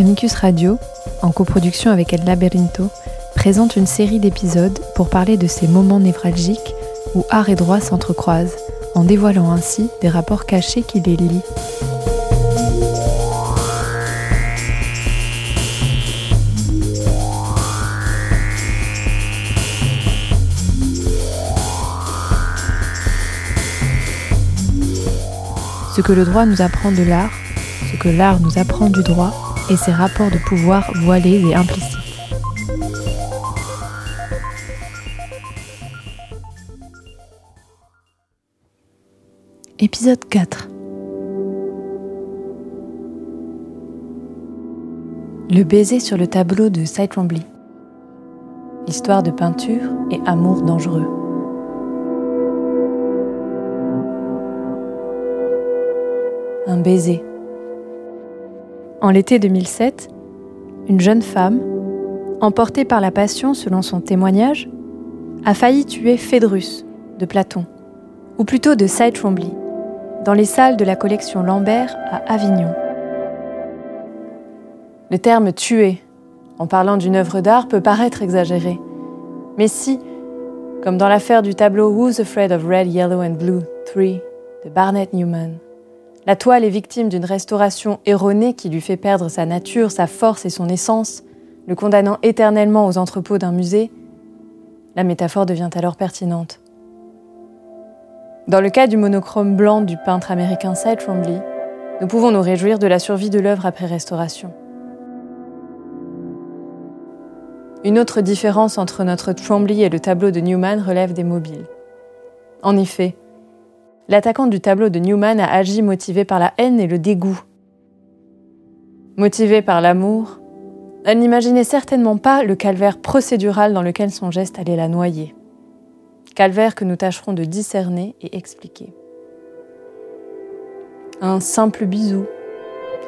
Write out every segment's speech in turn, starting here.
Amicus Radio, en coproduction avec El Laberinto, présente une série d'épisodes pour parler de ces moments névralgiques où art et droit s'entrecroisent, en dévoilant ainsi des rapports cachés qui les lient. Ce que le droit nous apprend de l'art, ce que l'art nous apprend du droit, et ses rapports de pouvoir voilés et implicites. Épisode 4 Le baiser sur le tableau de Cy Trombley. Histoire de peinture et amour dangereux. Un baiser. En l'été 2007, une jeune femme, emportée par la passion selon son témoignage, a failli tuer Phédrus de Platon, ou plutôt de Cy Trombley, dans les salles de la collection Lambert à Avignon. Le terme tuer, en parlant d'une œuvre d'art, peut paraître exagéré. Mais si, comme dans l'affaire du tableau Who's Afraid of Red, Yellow and Blue 3 de Barnett Newman, la toile est victime d'une restauration erronée qui lui fait perdre sa nature, sa force et son essence, le condamnant éternellement aux entrepôts d'un musée. La métaphore devient alors pertinente. Dans le cas du monochrome blanc du peintre américain Cy Trombley, nous pouvons nous réjouir de la survie de l'œuvre après restauration. Une autre différence entre notre Trombley et le tableau de Newman relève des mobiles. En effet, l'attaquant du tableau de Newman a agi motivé par la haine et le dégoût. Motivé par l'amour, elle n'imaginait certainement pas le calvaire procédural dans lequel son geste allait la noyer. Calvaire que nous tâcherons de discerner et expliquer. Un simple bisou,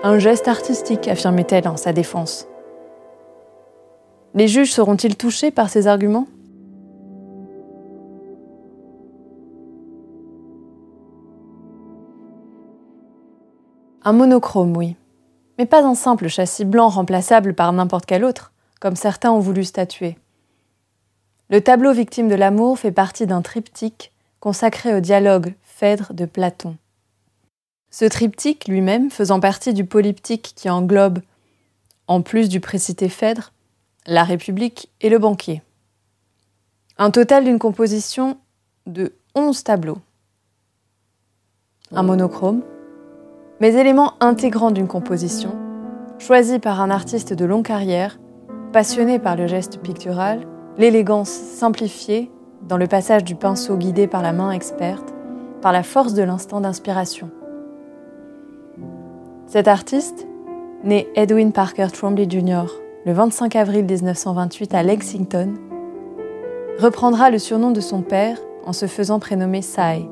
un geste artistique, affirmait-elle en sa défense. Les juges seront-ils touchés par ces arguments? Un monochrome, oui. Mais pas un simple châssis blanc remplaçable par n'importe quel autre, comme certains ont voulu statuer. Le tableau Victime de l'amour fait partie d'un triptyque consacré au dialogue Phèdre de Platon. Ce triptyque lui-même faisant partie du polyptyque qui englobe, en plus du précité Phèdre, la République et le banquier. Un total d'une composition de 11 tableaux. Un monochrome, mais élément intégrant d'une composition, choisi par un artiste de longue carrière, passionné par le geste pictural, l'élégance simplifiée dans le passage du pinceau guidé par la main experte, par la force de l'instant d'inspiration. Cet artiste, né Edwin Parker Trombley Jr. le 25 avril 1928 à Lexington, reprendra le surnom de son père en se faisant prénommer Cy,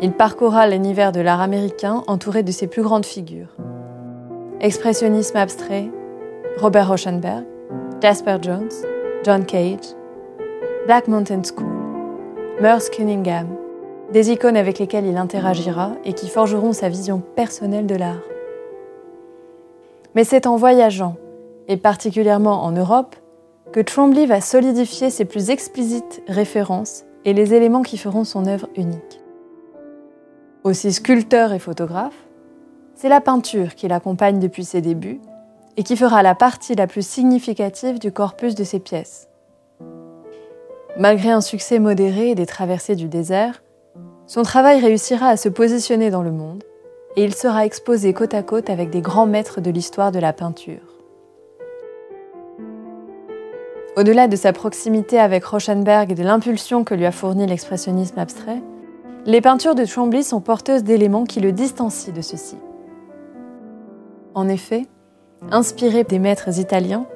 il parcourra l'univers de l'art américain entouré de ses plus grandes figures. Expressionnisme abstrait, Robert Rauschenberg, Jasper Jones, John Cage, Black Mountain School, Merce Cunningham, des icônes avec lesquelles il interagira et qui forgeront sa vision personnelle de l'art. Mais c'est en voyageant, et particulièrement en Europe, que Trombley va solidifier ses plus explicites références et les éléments qui feront son œuvre unique. Aussi sculpteur et photographe, c'est la peinture qui l'accompagne depuis ses débuts et qui fera la partie la plus significative du corpus de ses pièces. Malgré un succès modéré et des traversées du désert, son travail réussira à se positionner dans le monde et il sera exposé côte à côte avec des grands maîtres de l'histoire de la peinture. Au-delà de sa proximité avec Rauschenberg et de l'impulsion que lui a fourni l'expressionnisme abstrait, les peintures de Chambly sont porteuses d'éléments qui le distancient de ceux-ci. En effet, inspiré des maîtres italiens,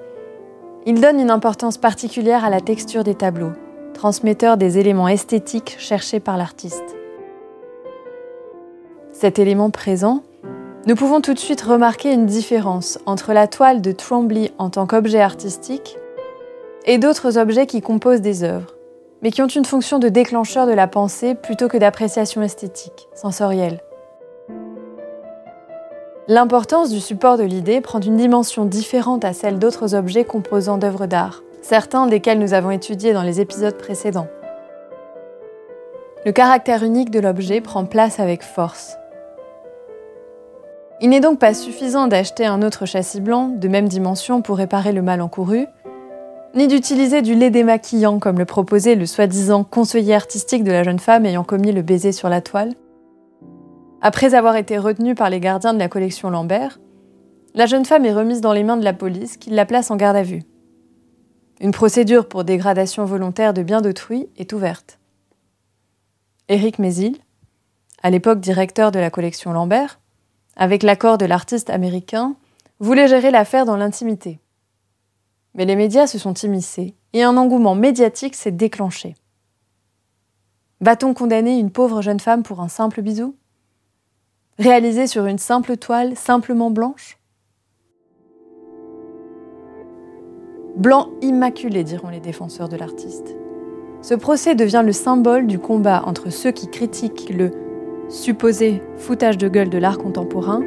il donne une importance particulière à la texture des tableaux, transmetteur des éléments esthétiques cherchés par l'artiste. Cet élément présent, nous pouvons tout de suite remarquer une différence entre la toile de Trombley en tant qu'objet artistique et d'autres objets qui composent des œuvres mais qui ont une fonction de déclencheur de la pensée plutôt que d'appréciation esthétique, sensorielle. L'importance du support de l'idée prend une dimension différente à celle d'autres objets composant d'œuvres d'art, certains desquels nous avons étudié dans les épisodes précédents. Le caractère unique de l'objet prend place avec force. Il n'est donc pas suffisant d'acheter un autre châssis blanc de même dimension pour réparer le mal encouru, ni d'utiliser du lait démaquillant comme le proposait le soi-disant conseiller artistique de la jeune femme ayant commis le baiser sur la toile, après avoir été retenue par les gardiens de la collection Lambert, la jeune femme est remise dans les mains de la police qui la place en garde à vue. Une procédure pour dégradation volontaire de biens d'autrui est ouverte. Éric Mézil, à l'époque directeur de la collection Lambert, avec l'accord de l'artiste américain, voulait gérer l'affaire dans l'intimité. Mais les médias se sont immiscés et un engouement médiatique s'est déclenché. Va-t-on condamner une pauvre jeune femme pour un simple bisou? Réalisé sur une simple toile simplement blanche? Blanc immaculé, diront les défenseurs de l'artiste. Ce procès devient le symbole du combat entre ceux qui critiquent le supposé foutage de gueule de l'art contemporain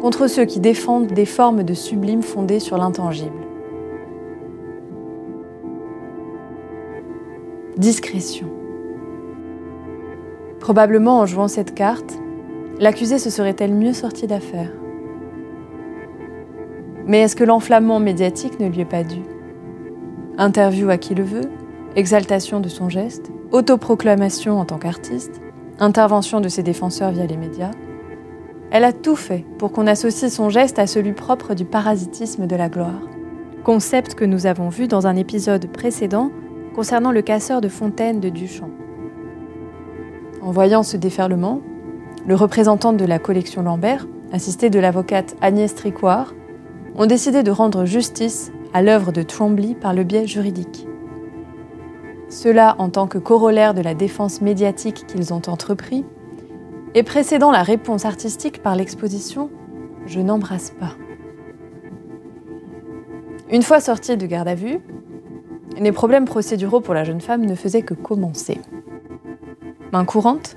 contre ceux qui défendent des formes de sublime fondées sur l'intangible. Discrétion. Probablement en jouant cette carte, L'accusée se serait-elle mieux sortie d'affaire Mais est-ce que l'enflammement médiatique ne lui est pas dû? Interview à qui le veut, exaltation de son geste, autoproclamation en tant qu'artiste, intervention de ses défenseurs via les médias. Elle a tout fait pour qu'on associe son geste à celui propre du parasitisme de la gloire. Concept que nous avons vu dans un épisode précédent concernant le casseur de fontaine de Duchamp. En voyant ce déferlement, le représentant de la collection Lambert, assisté de l'avocate Agnès Tricoire, ont décidé de rendre justice à l'œuvre de Trombley par le biais juridique. Cela en tant que corollaire de la défense médiatique qu'ils ont entrepris, et précédant la réponse artistique par l'exposition Je n'embrasse pas. Une fois sortie de garde à vue, les problèmes procéduraux pour la jeune femme ne faisaient que commencer. Main courante,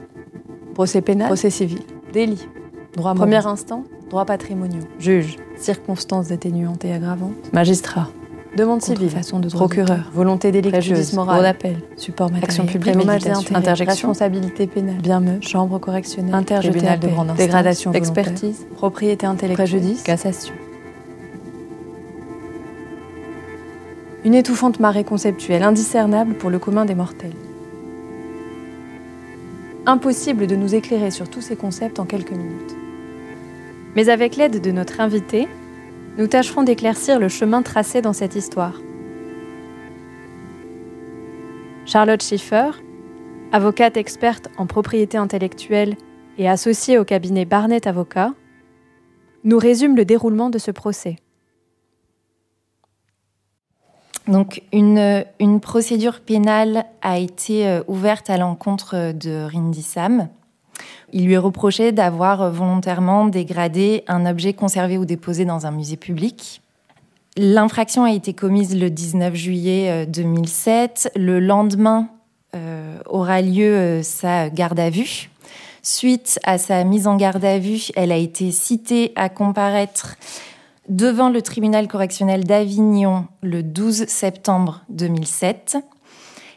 Procès pénal, procès civil, délit, droit premier instant, droit patrimoniaux, juge, circonstances atténuantes et aggravantes, magistrat, demande civile, façon de procureur, volonté délictueuse, droit d'appel, support matériel, action publique, interjection, responsabilité pénale, bien me, chambre correctionnelle, intertribunal de grande instance, dégradation expertise, propriété intellectuelle, préjudice, cassation. Une étouffante marée conceptuelle indiscernable pour le commun des mortels impossible de nous éclairer sur tous ces concepts en quelques minutes. Mais avec l'aide de notre invité, nous tâcherons d'éclaircir le chemin tracé dans cette histoire. Charlotte Schiffer, avocate experte en propriété intellectuelle et associée au cabinet Barnett Avocat, nous résume le déroulement de ce procès. Donc une, procédure pénale a été euh, ouverte à l'encontre de Rindy Sam. Il lui est reproché d'avoir volontairement dégradé un objet conservé ou déposé dans un musée public. L'infraction a été commise le 19 juillet 2007. Euh, le lendemain euh, aura lieu sa garde à vue. Suite à sa mise en garde à vue, elle a été citée à comparaître devant le tribunal correctionnel d'Avignon le 12 septembre 2007.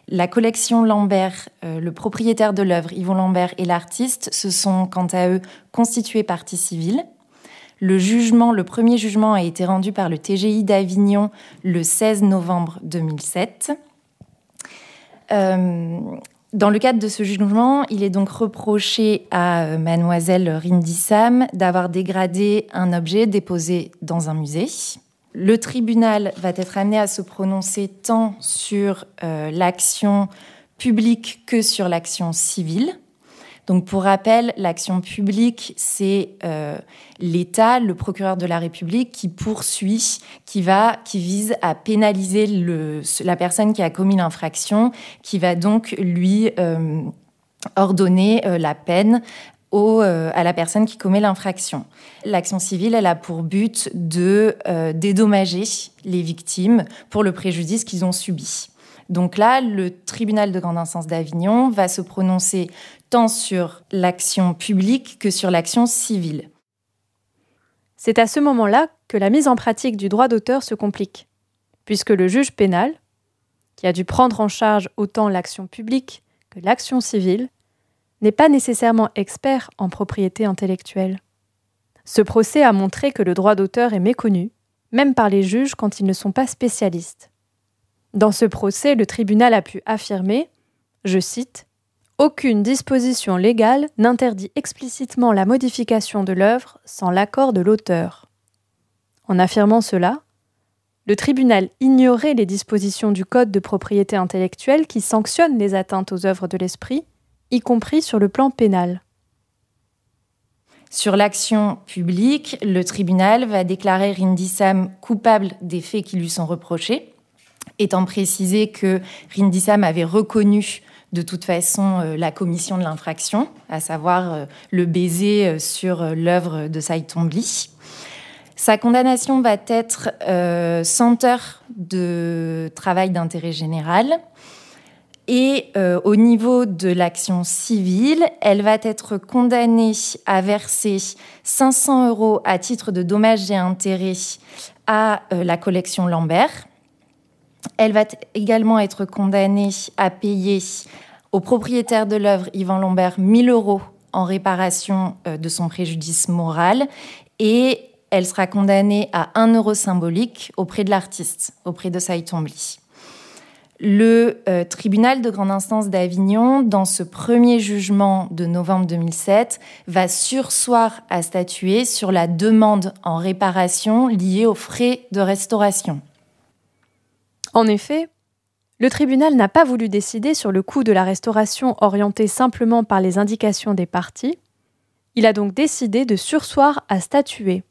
La collection Lambert, euh, le propriétaire de l'œuvre, Yvon Lambert, et l'artiste se sont quant à eux constitués partie civile. Le jugement, le premier jugement a été rendu par le TGI d'Avignon le 16 novembre 2007. Dans le cadre de ce jugement, il est donc reproché à euh, mademoiselle Rindissam d'avoir dégradé un objet déposé dans un musée. Le tribunal va être amené à se prononcer tant sur euh, l'action publique que sur l'action civile. Donc pour rappel, l'action publique, c'est euh, l'État, le procureur de la République, qui poursuit, qui va, qui vise à pénaliser la personne qui a commis l'infraction, qui va donc lui euh, ordonner euh, la peine à la personne qui commet l'infraction. L'action civile, elle a pour but de dédommager les victimes pour le préjudice qu'ils ont subi. Donc là, le tribunal de grande instance d'Avignon va se prononcer tant sur l'action publique que sur l'action civile. C'est à ce moment-là que la mise en pratique du droit d'auteur se complique, puisque le juge pénal, qui a dû prendre en charge autant l'action publique que l'action civile, n'est pas nécessairement expert en propriété intellectuelle. Ce procès a montré que le droit d'auteur est méconnu, même par les juges quand ils ne sont pas spécialistes. Dans ce procès, le tribunal a pu affirmer, je cite, Aucune disposition légale n'interdit explicitement la modification de l'œuvre sans l'accord de l'auteur. En affirmant cela, le tribunal ignorait les dispositions du Code de propriété intellectuelle qui sanctionnent les atteintes aux œuvres de l'esprit, y compris sur le plan pénal. Sur l'action publique, le tribunal va déclarer Rindissam coupable des faits qui lui sont reprochés, étant précisé que Rindissam avait reconnu de toute façon euh, la commission de l'infraction, à savoir euh, le baiser euh, sur l'œuvre de Saïtombli. Sa condamnation va être euh, 100 heures de travail d'intérêt général. Et au niveau de l'action civile, elle va être condamnée à verser 500 euros à titre de dommages et intérêts à la collection Lambert. Elle va également être condamnée à payer au propriétaire de l'œuvre, Yvan Lambert, 1000 euros en réparation euh, de son préjudice moral et elle sera condamnée à 1 euro symbolique auprès de l'artiste, auprès de Saïtombli. Le euh, tribunal de grande instance d'Avignon, dans ce premier jugement de novembre 2007, va sursoir à statuer sur la demande en réparation liée aux frais de restauration. En effet, le tribunal n'a pas voulu décider sur le coût de la restauration orienté simplement par les indications des parties. Il a donc décidé de sursoir à statuer.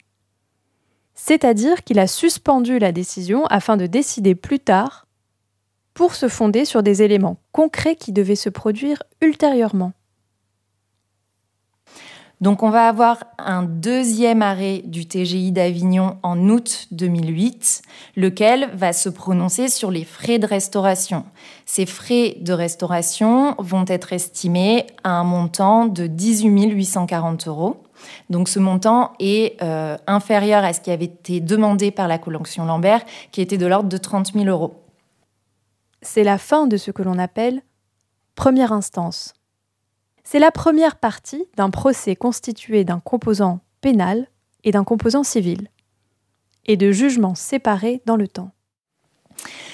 C'est-à-dire qu'il a suspendu la décision afin de décider plus tard pour se fonder sur des éléments concrets qui devaient se produire ultérieurement. Donc on va avoir un deuxième arrêt du TGI d'Avignon en août 2008, lequel va se prononcer sur les frais de restauration. Ces frais de restauration vont être estimés à un montant de 18 840 euros. Donc ce montant est euh, inférieur à ce qui avait été demandé par la collection Lambert, qui était de l'ordre de 30 000 euros. C'est la fin de ce que l'on appelle première instance. C'est la première partie d'un procès constitué d'un composant pénal et d'un composant civil, et de jugements séparés dans le temps.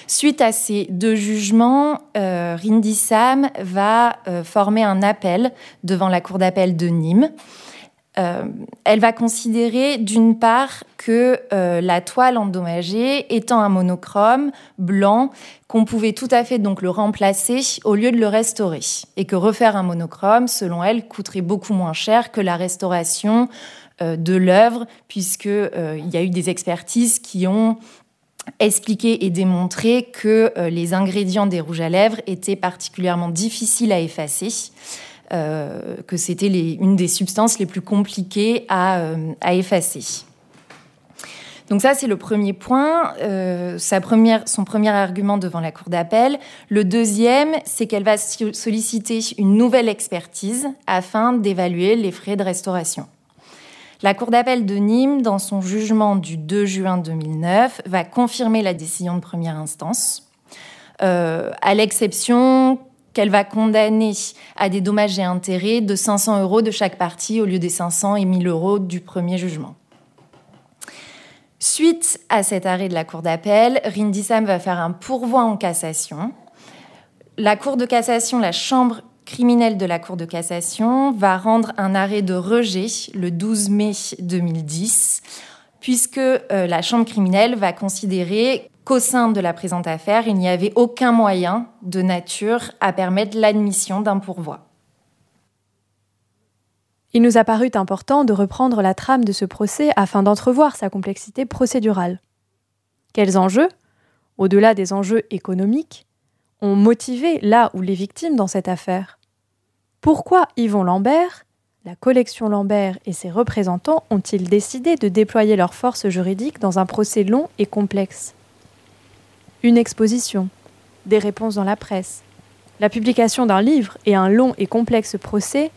Suite à ces deux jugements, euh, Rindissam va euh, former un appel devant la Cour d'appel de Nîmes euh, elle va considérer d'une part que euh, la toile endommagée étant un monochrome blanc, qu'on pouvait tout à fait donc le remplacer au lieu de le restaurer, et que refaire un monochrome, selon elle, coûterait beaucoup moins cher que la restauration euh, de l'œuvre, puisque il y a eu des expertises qui ont expliqué et démontré que les ingrédients des rouges à lèvres étaient particulièrement difficiles à effacer. Euh, que c'était une des substances les plus compliquées à, euh, effacer. Donc ça, c'est le premier point, euh, sa première, son premier argument devant la Cour d'appel. Le deuxième, c'est qu'elle va solliciter une nouvelle expertise afin d'évaluer les frais de restauration. La Cour d'appel de Nîmes, dans son jugement du 2 juin 2009, va confirmer la décision de première instance, à l'exception qu'elle va condamner à des dommages et intérêts de 500 euros de chaque partie au lieu des 500 et 1000 euros du premier jugement. Suite à cet arrêt de la Cour d'appel, Rindissam va faire un pourvoi en cassation. La Cour de cassation, la Chambre criminelle de la Cour de cassation, va rendre un arrêt de rejet le 12 mai 2010, puisque euh, la Chambre criminelle va considérer qu'au sein de la présente affaire, il n'y avait aucun moyen de nature à permettre l'admission d'un pourvoi. Il nous a paru important de reprendre la trame de ce procès afin d'entrevoir sa complexité procédurale. Quels enjeux, au-delà des enjeux économiques, ont motivé là où les victimes dans cette affaire? Pourquoi Yvon Lambert, la collection Lambert et ses représentants ont-ils décidé de déployer leurs forces juridiques dans un procès long et complexe? Une exposition, des réponses dans la presse, la publication d'un livre et un long et complexe procès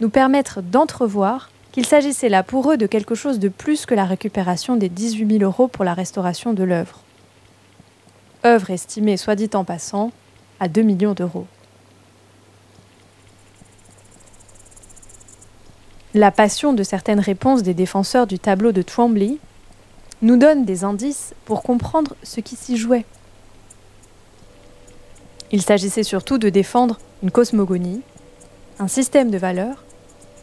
nous permettent d'entrevoir qu'il s'agissait là pour eux de quelque chose de plus que la récupération des 18 000 euros pour la restauration de l'œuvre. Œuvre estimée, soit dit en passant, à 2 millions d'euros. La passion de certaines réponses des défenseurs du tableau de Twombly nous donne des indices pour comprendre ce qui s'y jouait. Il s'agissait surtout de défendre une cosmogonie, un système de valeurs,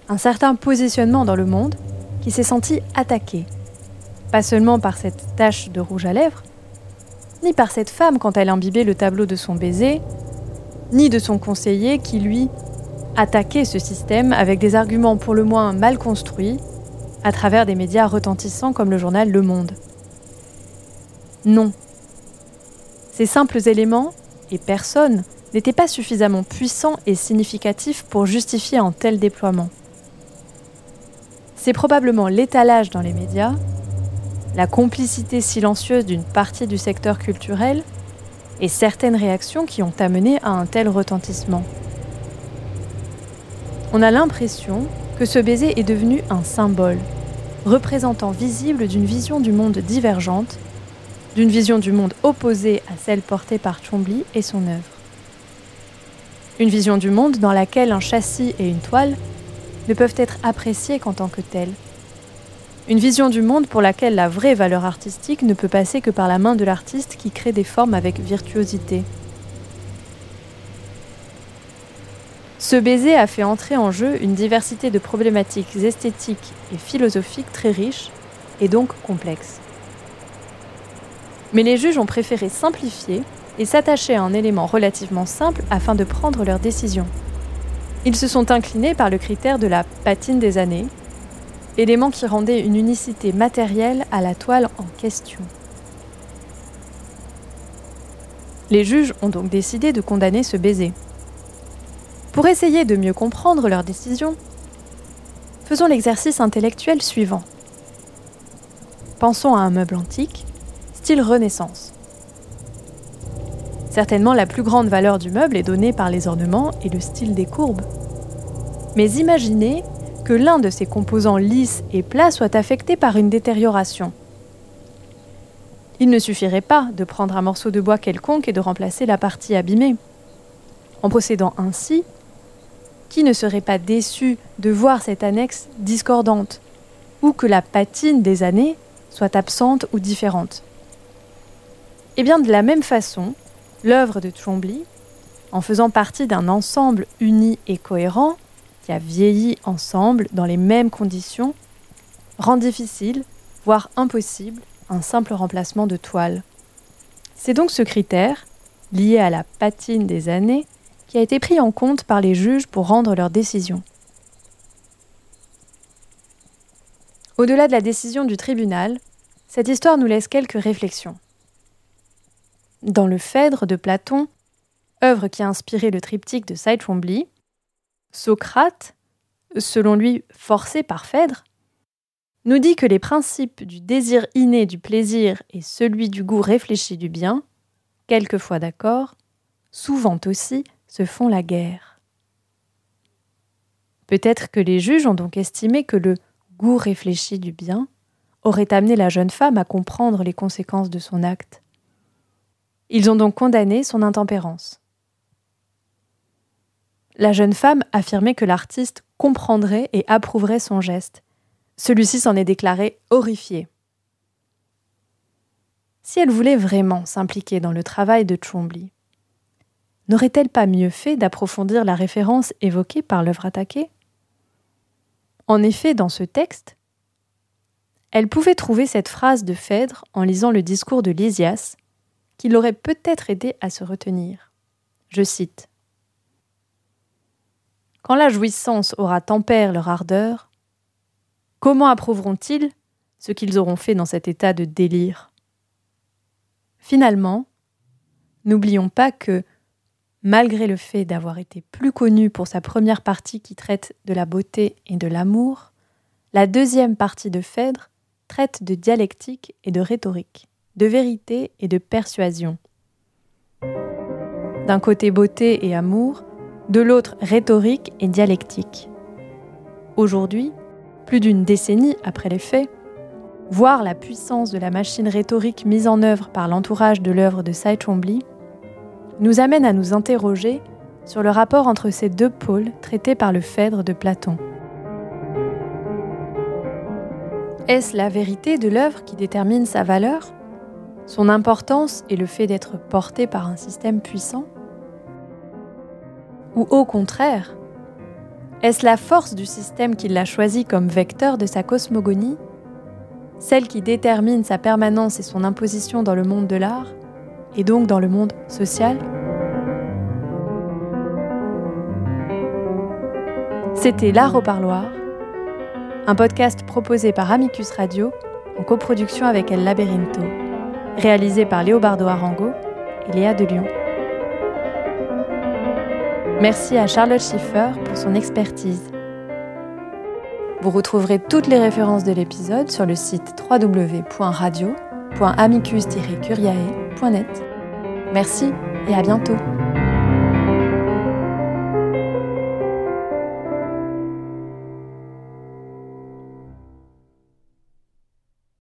un certain positionnement dans le monde qui s'est senti attaqué, pas seulement par cette tache de rouge à lèvres, ni par cette femme quand elle imbibait le tableau de son baiser, ni de son conseiller qui, lui, attaquait ce système avec des arguments pour le moins mal construits à travers des médias retentissants comme le journal Le Monde. Non. Ces simples éléments et personnes n'étaient pas suffisamment puissants et significatifs pour justifier un tel déploiement. C'est probablement l'étalage dans les médias, la complicité silencieuse d'une partie du secteur culturel et certaines réactions qui ont amené à un tel retentissement. On a l'impression que ce baiser est devenu un symbole, représentant visible d'une vision du monde divergente, d'une vision du monde opposée à celle portée par Chomby et son œuvre. Une vision du monde dans laquelle un châssis et une toile ne peuvent être appréciés qu'en tant que tels. Une vision du monde pour laquelle la vraie valeur artistique ne peut passer que par la main de l'artiste qui crée des formes avec virtuosité. Ce baiser a fait entrer en jeu une diversité de problématiques esthétiques et philosophiques très riches et donc complexes. Mais les juges ont préféré simplifier et s'attacher à un élément relativement simple afin de prendre leurs décisions. Ils se sont inclinés par le critère de la patine des années, élément qui rendait une unicité matérielle à la toile en question. Les juges ont donc décidé de condamner ce baiser. Pour essayer de mieux comprendre leur décision, faisons l'exercice intellectuel suivant. Pensons à un meuble antique, style Renaissance. Certainement, la plus grande valeur du meuble est donnée par les ornements et le style des courbes. Mais imaginez que l'un de ses composants lisses et plats soit affecté par une détérioration. Il ne suffirait pas de prendre un morceau de bois quelconque et de remplacer la partie abîmée. En procédant ainsi, qui ne serait pas déçu de voir cette annexe discordante, ou que la patine des années soit absente ou différente? Eh bien, de la même façon, L'œuvre de Trombley, en faisant partie d'un ensemble uni et cohérent, qui a vieilli ensemble dans les mêmes conditions, rend difficile, voire impossible, un simple remplacement de toile. C'est donc ce critère, lié à la patine des années, qui a été pris en compte par les juges pour rendre leur décision. Au-delà de la décision du tribunal, cette histoire nous laisse quelques réflexions. Dans le Phèdre de Platon, œuvre qui a inspiré le triptyque de Twombly, Socrate, selon lui forcé par Phèdre, nous dit que les principes du désir inné du plaisir et celui du goût réfléchi du bien, quelquefois d'accord, souvent aussi se font la guerre. Peut-être que les juges ont donc estimé que le goût réfléchi du bien aurait amené la jeune femme à comprendre les conséquences de son acte. Ils ont donc condamné son intempérance. La jeune femme affirmait que l'artiste comprendrait et approuverait son geste. Celui-ci s'en est déclaré horrifié. Si elle voulait vraiment s'impliquer dans le travail de Chombley, n'aurait-elle pas mieux fait d'approfondir la référence évoquée par l'œuvre attaquée? En effet, dans ce texte, elle pouvait trouver cette phrase de Phèdre en lisant le discours de Lysias, qui l'aurait peut-être aidé à se retenir. Je cite. Quand la jouissance aura tempère leur ardeur, comment approuveront-ils ce qu'ils auront fait dans cet état de délire? Finalement, n'oublions pas que, malgré le fait d'avoir été plus connu pour sa première partie qui traite de la beauté et de l'amour, la deuxième partie de Phèdre traite de dialectique et de rhétorique de vérité et de persuasion. D'un côté beauté et amour, de l'autre rhétorique et dialectique. Aujourd'hui, plus d'une décennie après les faits, voir la puissance de la machine rhétorique mise en œuvre par l'entourage de l'œuvre de Twombly, nous amène à nous interroger sur le rapport entre ces deux pôles traités par le Phèdre de Platon. Est-ce la vérité de l'œuvre qui détermine sa valeur? Son importance et le fait d'être porté par un système puissant? Ou au contraire, est-ce la force du système qui l'a choisi comme vecteur de sa cosmogonie? Celle qui détermine sa permanence et son imposition dans le monde de l'art, et donc dans le monde social? C'était L'Art au Parloir, un podcast proposé par Amicus Radio en coproduction avec El Laberinto, réalisé par Léobardo Arango et Léa de Lyon. Merci à Charlotte Schiffer pour son expertise. Vous retrouverez toutes les références de l'épisode sur le site www.radio.amicus-curiae.net. Merci et à bientôt.